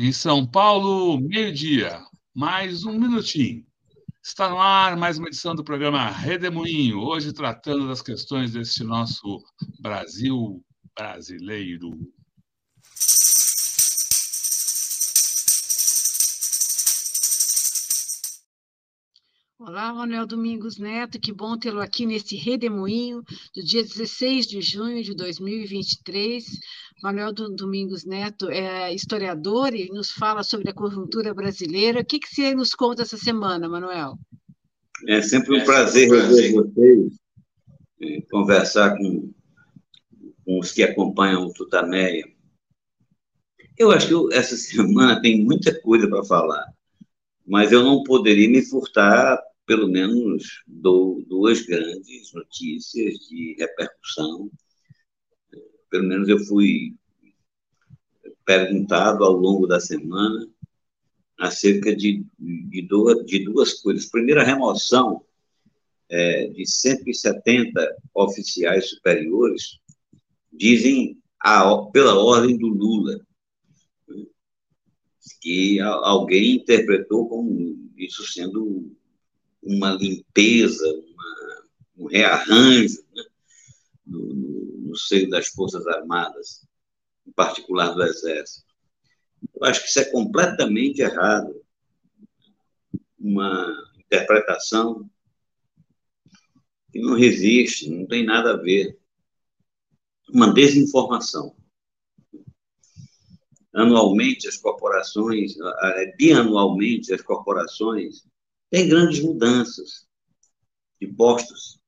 Em São Paulo, meio-dia, mais um minutinho. Está no ar mais uma edição do programa Redemoinho, hoje tratando das questões desse nosso Brasil brasileiro. Olá, Manuel Domingos Neto, que bom tê-lo aqui nesse redemoinho do dia 16 de junho de 2023. Manuel Domingos Neto é historiador e nos fala sobre a conjuntura brasileira. O que, que você nos conta essa semana, Manuel? É sempre um prazer rever vocês, é, conversar com, com os que acompanham o Tutameia. Eu acho que essa semana tem muita coisa para falar, mas eu não poderia me furtar pelo menos duas grandes notícias de repercussão. Pelo menos eu fui perguntado ao longo da semana acerca de, de, duas, de duas coisas. Primeiro, a remoção é, de 170 oficiais superiores, dizem a, pela ordem do Lula, que alguém interpretou como isso sendo uma limpeza, uma, um rearranjo né, no, no, no seio das Forças Armadas, em particular do Exército. Eu acho que isso é completamente errado. Uma interpretação que não resiste, não tem nada a ver. Uma desinformação. Anualmente, as corporações, bianualmente, as corporações tem grandes mudanças de postos.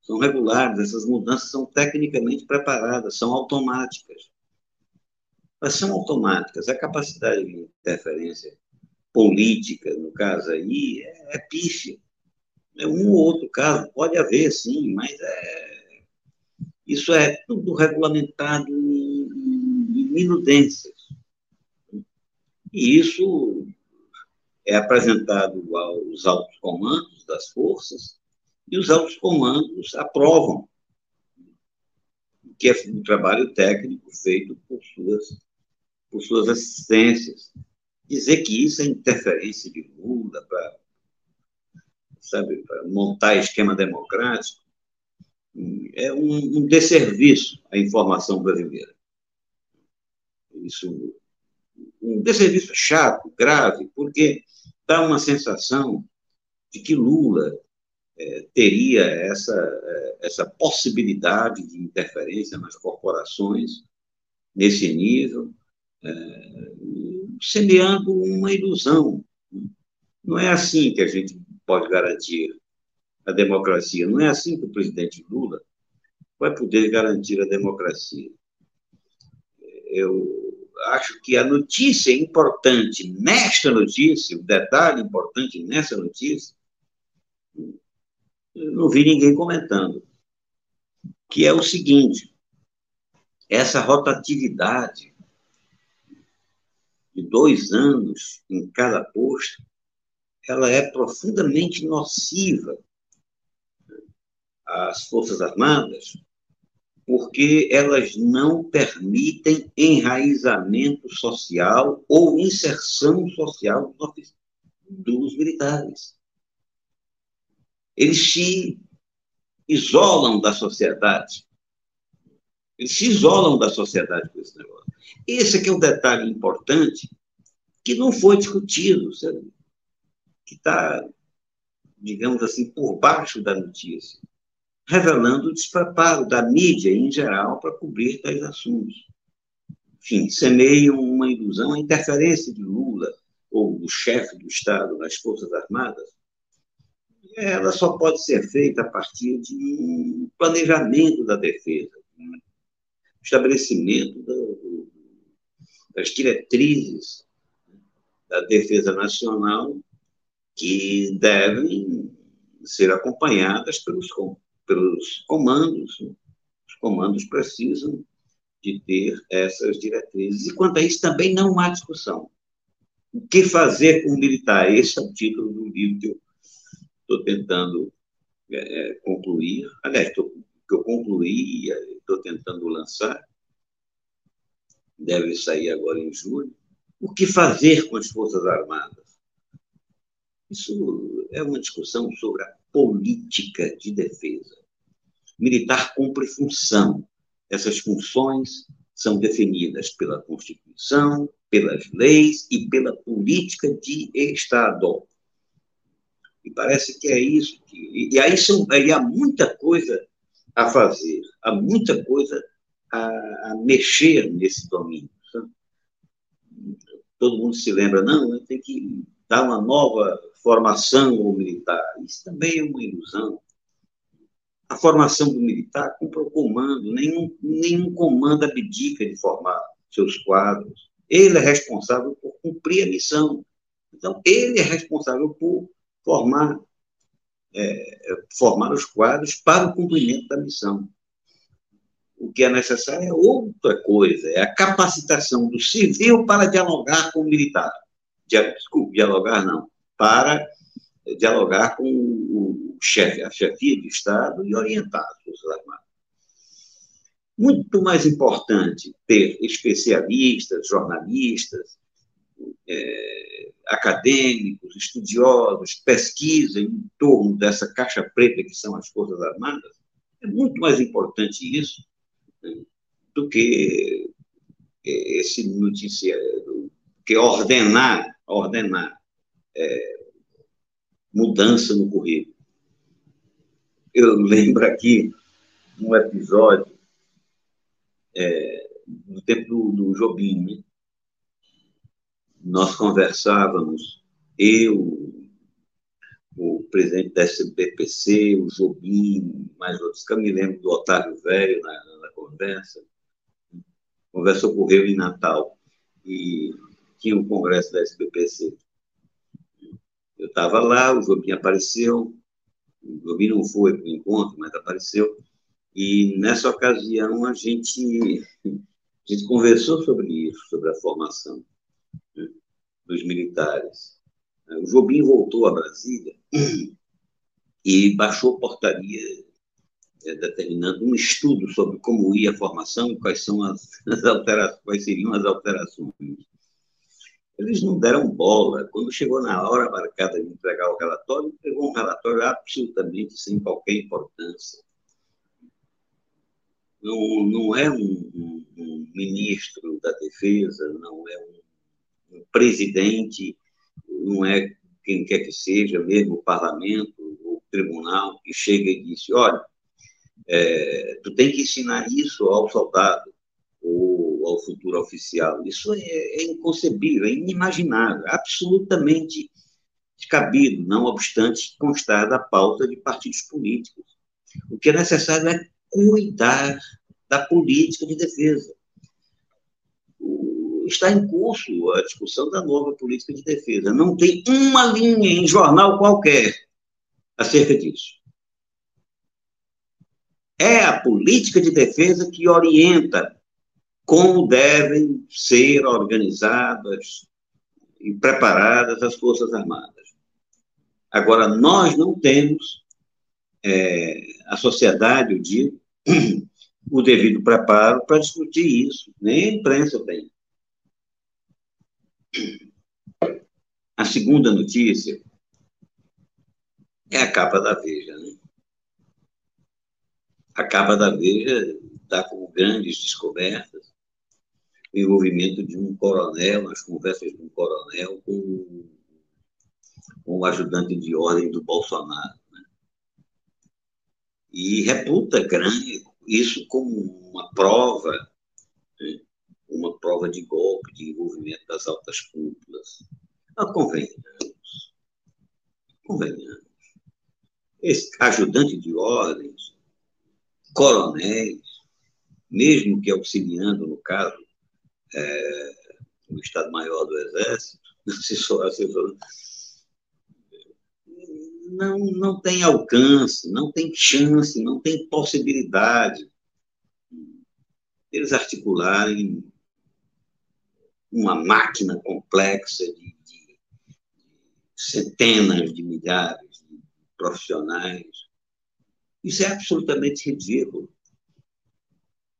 São regulares, essas mudanças são tecnicamente preparadas, são automáticas. Mas são automáticas. A capacidade de interferência política, no caso aí, é, é pífia. É um ou outro caso, pode haver, sim, mas é, isso é tudo regulamentado em, em minudências. E isso é apresentado aos altos comandos das forças e os altos comandos aprovam, que é um trabalho técnico feito por suas, por suas assistências. Dizer que isso é interferência de Lula para sabe, para montar esquema democrático, é um, um desserviço à informação brasileira. Isso, um desserviço chato, grave, porque dá uma sensação de que Lula é, teria essa, é, essa possibilidade de interferência nas corporações nesse nível, é, semeando uma ilusão. Não é assim que a gente pode garantir a democracia, não é assim que o presidente Lula vai poder garantir a democracia. Eu acho que a notícia importante nesta notícia, o detalhe importante nessa notícia, não vi ninguém comentando, que é o seguinte: essa rotatividade de dois anos em cada posto, ela é profundamente nociva às Forças Armadas, porque elas não permitem enraizamento social ou inserção social dos militares. Eles se isolam da sociedade. Eles se isolam da sociedade com esse negócio. Esse aqui é um detalhe importante que não foi discutido, sabe? que está, digamos assim, por baixo da notícia revelando o despreparo da mídia em geral para cobrir tais assuntos. Enfim, semeiam uma ilusão, a interferência de Lula, ou do chefe do Estado nas Forças Armadas, ela só pode ser feita a partir de um planejamento da defesa, um estabelecimento do, das diretrizes da defesa nacional que devem ser acompanhadas pelos pelos comandos. Os comandos precisam de ter essas diretrizes. E quanto a isso, também não há discussão. O que fazer com o militar? Esse é o título do livro que eu, estou tentando é, concluir, aliás, tô, que eu concluí, estou tentando lançar, deve sair agora em julho. O que fazer com as Forças Armadas? Isso é uma discussão sobre a política de defesa. Militar cumpre função. Essas funções são definidas pela Constituição, pelas leis e pela política de Estado. E parece que é isso. Que, e aí, são, aí há muita coisa a fazer, há muita coisa a, a mexer nesse domínio. Sabe? Todo mundo se lembra, não, tem que dar uma nova formação ao militar. Isso também é uma ilusão. A formação do militar cumpre o comando, nenhum, nenhum comando abdica de formar seus quadros. Ele é responsável por cumprir a missão. Então, ele é responsável por formar, é, formar os quadros para o cumprimento da missão. O que é necessário é outra coisa, é a capacitação do civil para dialogar com o militar. Dialogar não, para dialogar com o chefe, a chefia de Estado e orientar as Forças Armadas. Muito mais importante ter especialistas, jornalistas, é, acadêmicos, estudiosos, pesquisa em torno dessa caixa preta que são as Forças Armadas, é muito mais importante isso né, do que esse noticiário, que ordenar, ordenar é, mudança no currículo. Eu lembro aqui um episódio é, no tempo do, do Jobim, né? nós conversávamos, eu, o presidente da SBPC, o Jobim, mais outros, que eu me lembro do Otávio Velho na, na conversa. A conversa ocorreu em Natal e tinha um congresso da SBPC. Eu estava lá, o Jobim apareceu, o Jobim não foi para o encontro, mas apareceu, e nessa ocasião a gente, a gente conversou sobre isso, sobre a formação né, dos militares. O Jobim voltou a Brasília e baixou portaria é, determinando um estudo sobre como ia a formação quais são as, as alterações, quais seriam as alterações. Eles não deram bola. Quando chegou na hora marcada de entregar o relatório, entregou um relatório absolutamente sem qualquer importância. Não, não é um, um, ministro da Defesa, não é um, um presidente, não é quem quer que seja, mesmo o parlamento, o tribunal, que chega e diz: olha, é, tu tem que ensinar isso ao soldado ou ao futuro oficial. Isso é, é inconcebível, é inimaginável, absolutamente descabido, não obstante constar da pauta de partidos políticos. O que é necessário é cuidar da política de defesa. Está em curso a discussão da nova política de defesa. Não tem uma linha em jornal qualquer acerca disso. É a política de defesa que orienta como devem ser organizadas e preparadas as Forças Armadas. Agora, nós não temos, é, a sociedade, eu digo, o devido preparo para discutir isso, nem a imprensa tem. A segunda notícia é a capa da Veja. Né? A capa da Veja dá como grandes descobertas o envolvimento de um coronel, as conversas de um coronel com, o ajudante de ordem do Bolsonaro. Né? E reputa grande isso como uma prova, né? uma prova de golpe, de envolvimento das altas cúpulas. Mas convenhamos, convenhamos. Esse ajudante de ordens, coronéis, mesmo que auxiliando, no caso, é, o Estado-Maior do Exército, assessor, assessor, não, não tem alcance, não tem chance, não tem possibilidade eles articularem uma máquina complexa de, de centenas de milhares de profissionais. Isso é absolutamente ridículo.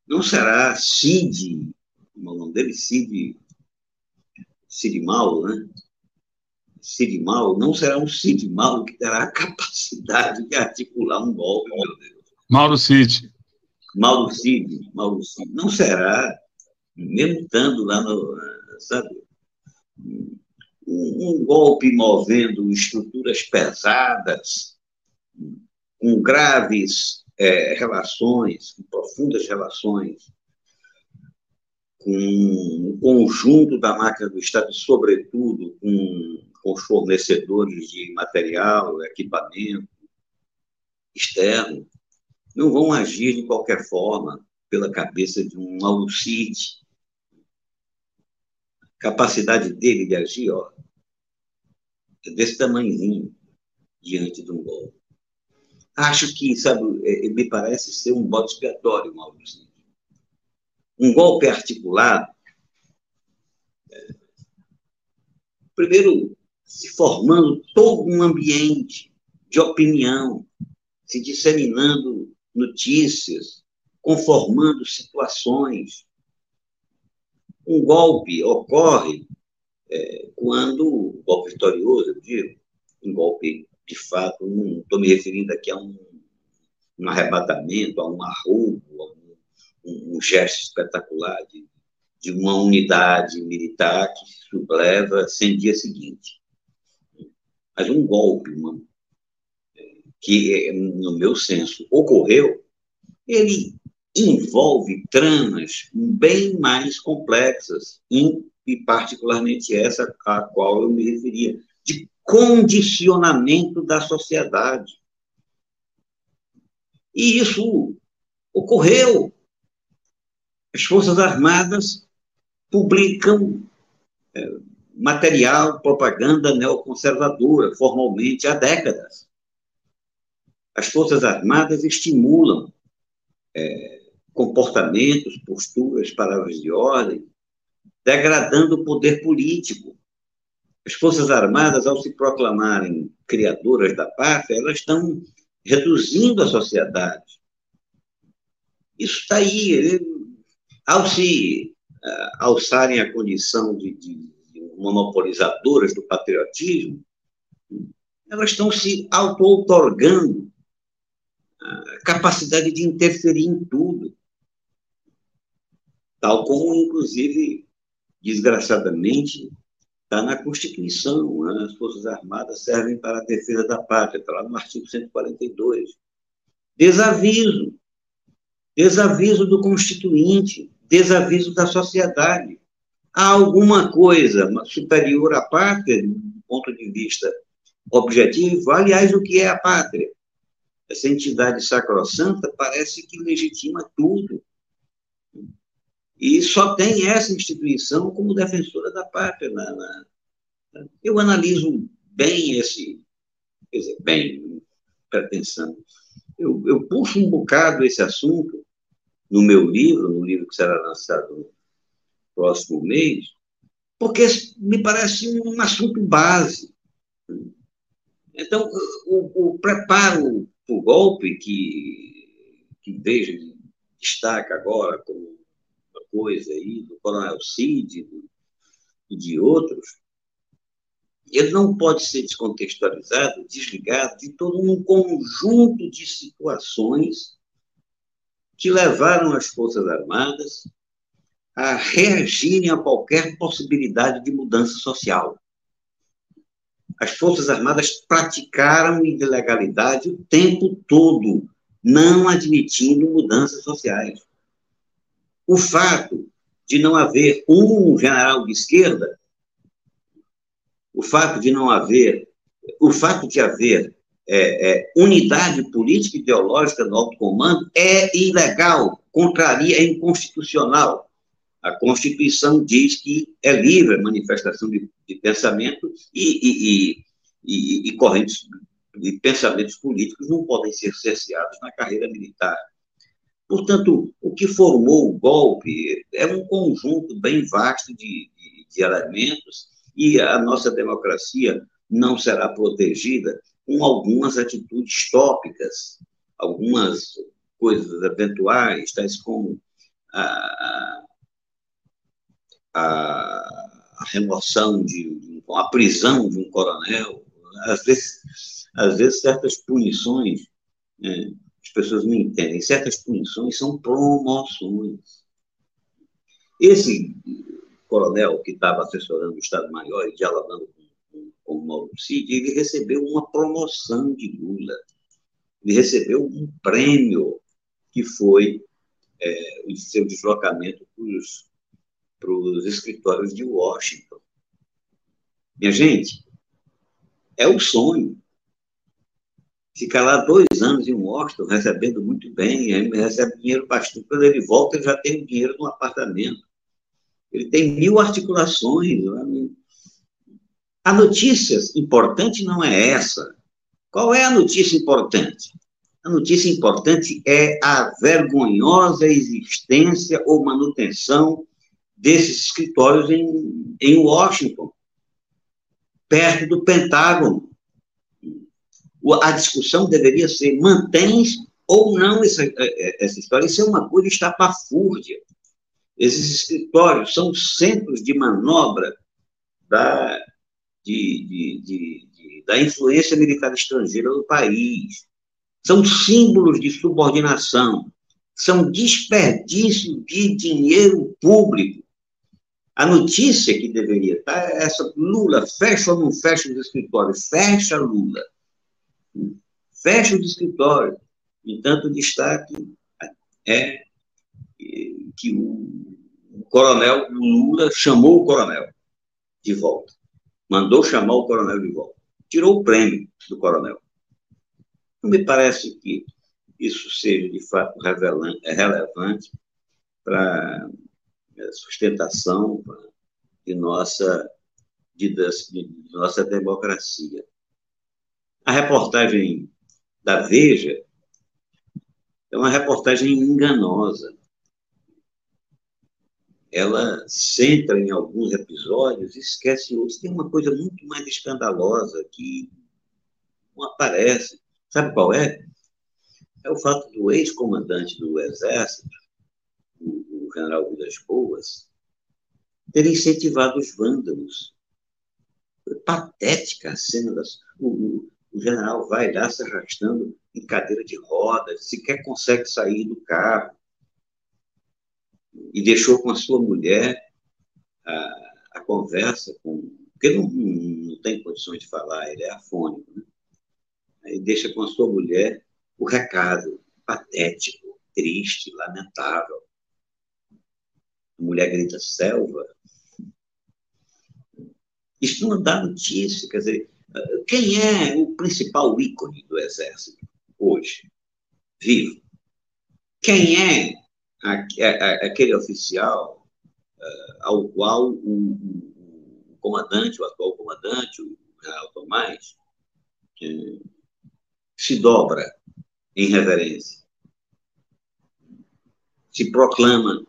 Não será Cid, o nome dele, Cid, Cid Mauro, né? Cid Mauro, não será um Cid Mauro que terá a capacidade de articular um golpe, meu Deus. Mauro Cid. Mauro Cid, Mauro Cid. Não será, mesmo estando lá no, sabe, um, um golpe movendo estruturas pesadas, com graves é, relações, com profundas relações com o conjunto da máquina do Estado, sobretudo com, os fornecedores de material, equipamento externo, não vão agir de qualquer forma pela cabeça de um Alucide. A capacidade dele de agir, ó, é desse tamanhozinho diante de um golpe. Acho que, sabe, é, me parece ser um bode expiatório, Maurício. Um golpe articulado, é, primeiro, se formando todo um ambiente de opinião, se disseminando notícias, conformando situações. Um golpe ocorre é, quando, um golpe vitorioso, eu digo, um golpe de fato, não estou me referindo aqui a um, um arrebatamento, a um arroubo, a um, um, um gesto espetacular de, de uma unidade militar que se subleva sem dia seguinte. Mas um golpe, uma, que, no meu senso, ocorreu, ele envolve tramas bem mais complexas, e particularmente essa a qual eu me referia, de condicionamento da sociedade. E isso ocorreu. As Forças Armadas publicam é, material, propaganda neoconservadora, formalmente, há décadas as Forças Armadas estimulam é, comportamentos, posturas, palavras de ordem, degradando o poder político. As Forças Armadas, ao se proclamarem criadoras da pátria, elas estão reduzindo a sociedade. Isso está aí. Ao se uh, alçarem a condição de, de, monopolizadoras do patriotismo, elas estão se auto-outorgando capacidade de interferir em tudo. Tal como, inclusive, desgraçadamente, está na Constituição. Né? As Forças Armadas servem para a defesa da pátria, está lá no artigo 142. Desaviso. Desaviso do Constituinte, desaviso da sociedade. Há alguma coisa superior à pátria, do ponto de vista objetivo? Aliás, o que é a pátria? essa entidade sacrossanta parece que legitima tudo. E só tem essa instituição como defensora da pátria. Na, na, eu analiso bem esse, quer dizer, bem, pretensão. Eu, eu puxo um bocado esse assunto no meu livro, no livro que será lançado no próximo mês, porque me parece um assunto base. Então, o, o preparo o golpe que, que vejo destaca agora como uma coisa aí do Coronel Cid e de outros, ele não pode ser descontextualizado, desligado de todo um conjunto de situações que levaram as Forças Armadas a reagirem a qualquer possibilidade de mudança social as Forças Armadas praticaram ilegalidade o tempo todo, não admitindo mudanças sociais. O fato de não haver um general de esquerda, o fato de não haver, o fato de haver é, é, unidade política e ideológica no alto comando é ilegal, contraria, é inconstitucional. A Constituição diz que é livre a manifestação de, de pensamento e, e, e, e, correntes e pensamentos políticos não podem ser cerceados na carreira militar. Portanto, o que formou o golpe é um conjunto bem vasto de, de, de elementos e a nossa democracia não será protegida com algumas atitudes tópicas, algumas coisas eventuais, tais como a, a, a remoção de, a prisão de um coronel, às vezes, às vezes certas punições, né, as pessoas não entendem, certas punições são promoções. Esse coronel que estava assessorando o Estado-Maior e dialogando com, com, o Mauro Cid, ele recebeu uma promoção de Lula. Ele recebeu um prêmio que foi é, o seu deslocamento para os escritórios de Washington. Minha gente, é o sonho. Ficar lá dois anos em Washington, recebendo muito bem, recebe dinheiro bastante. Quando ele volta, ele já tem o dinheiro no apartamento. Ele tem mil articulações. Né? A notícia importante não é essa. Qual é a notícia importante? A notícia importante é a vergonhosa existência ou manutenção desses escritórios em, em Washington, perto do Pentágono. A discussão deveria ser: mantém ou não essa, essa história? Isso é uma coisa estapafúrdia. Esses escritórios são centros de manobra da, de, de, de, da influência militar estrangeira no país. São símbolos de subordinação, são desperdício de dinheiro público. A notícia que deveria estar é essa: Lula fecha ou não fecha os escritórios? Fecha, Lula. Fecha os escritórios. Entanto, o destaque é que o, coronel Lula chamou o coronel de volta. Mandou chamar o coronel de volta. Tirou o prêmio do coronel. Não me parece que isso seja, de fato, relevante para a sustentação de nossa, de, de nossa democracia. A reportagem da Veja é uma reportagem enganosa ela centra em alguns episódios e esquece outros. Tem uma coisa muito mais escandalosa que não aparece. Sabe qual é? É o fato do ex-comandante do Exército, o, general Vilas Boas, ter incentivado os vândalos. Foi patética a cena das. O, o general vai lá se arrastando em cadeira de rodas, sequer consegue sair do carro e deixou com a sua mulher a, a conversa com. Porque não, não, tem condições de falar, ele é afônico, né? Aí deixa com a sua mulher o recado patético, triste, lamentável. A mulher grita selva. Isso não dá notícia, quer dizer, quem é o principal ícone do Exército hoje, vivo? Quem é aquele oficial uh, ao qual o, o, comandante, o atual comandante, o general Tomás, uh, se dobra em reverência, se proclama,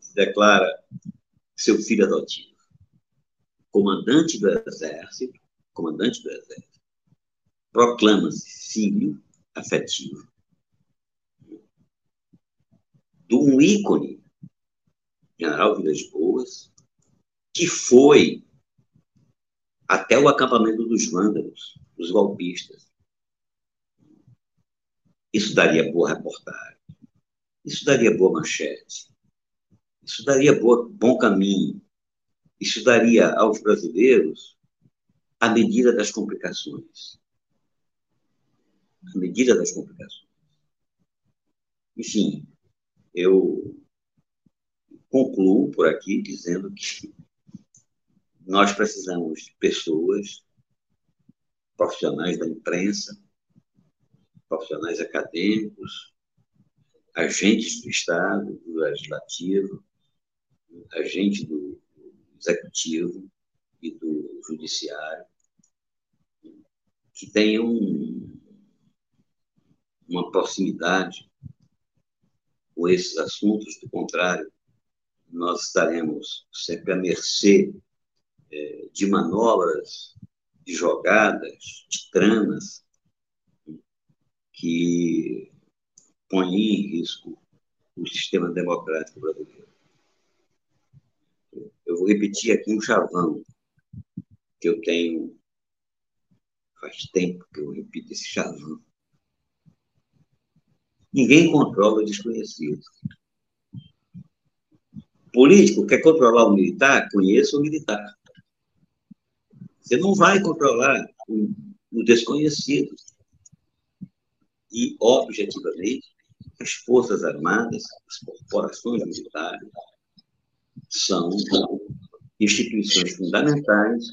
se declara seu filho adotivo. Comandante do exército, comandante do exército, proclama-se filho afetivo de um ícone, General Vilas Boas, que foi até o acampamento dos vândalos, dos golpistas. Isso daria boa reportagem, isso daria boa manchete, isso daria boa, bom caminho, isso daria aos brasileiros a medida das complicações. A medida das complicações. Enfim, eu concluo por aqui dizendo que nós precisamos de pessoas, profissionais da imprensa, profissionais acadêmicos, agentes do Estado, do Legislativo, agentes do Executivo e do Judiciário, que tenham uma proximidade com esses assuntos, do contrário, nós estaremos sempre à mercê é, de manobras de jogadas, de tramas, que põem em risco o sistema democrático brasileiro. Eu vou repetir aqui um chavão que eu tenho faz tempo que eu repito esse chavão. Ninguém controla o desconhecido. Político quer controlar o militar? Conheça o militar. Você não vai controlar o, o desconhecido. E, objetivamente, as Forças Armadas, as corporações militares, são instituições fundamentais,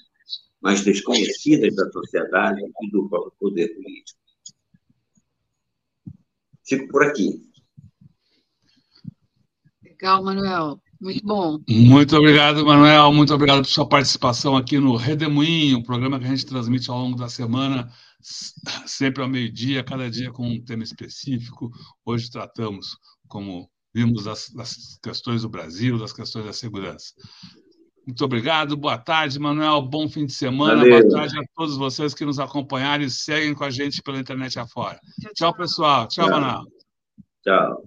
mas desconhecidas da sociedade e do próprio poder político. Fico por aqui. Legal, Manuel. Muito bom. Muito obrigado, Manuel. Muito obrigado por sua participação aqui no Redemoinho, um programa que a gente transmite ao longo da semana, sempre ao meio-dia, cada dia com um tema específico. Hoje tratamos, como vimos, das, das questões do Brasil, das questões da segurança. Muito obrigado, boa tarde, Manuel. Bom fim de semana, Valeu. boa tarde a todos vocês que nos acompanharam e seguem com a gente pela internet afora. Tchau, pessoal. Tchau, Tchau. Manuel. Tchau.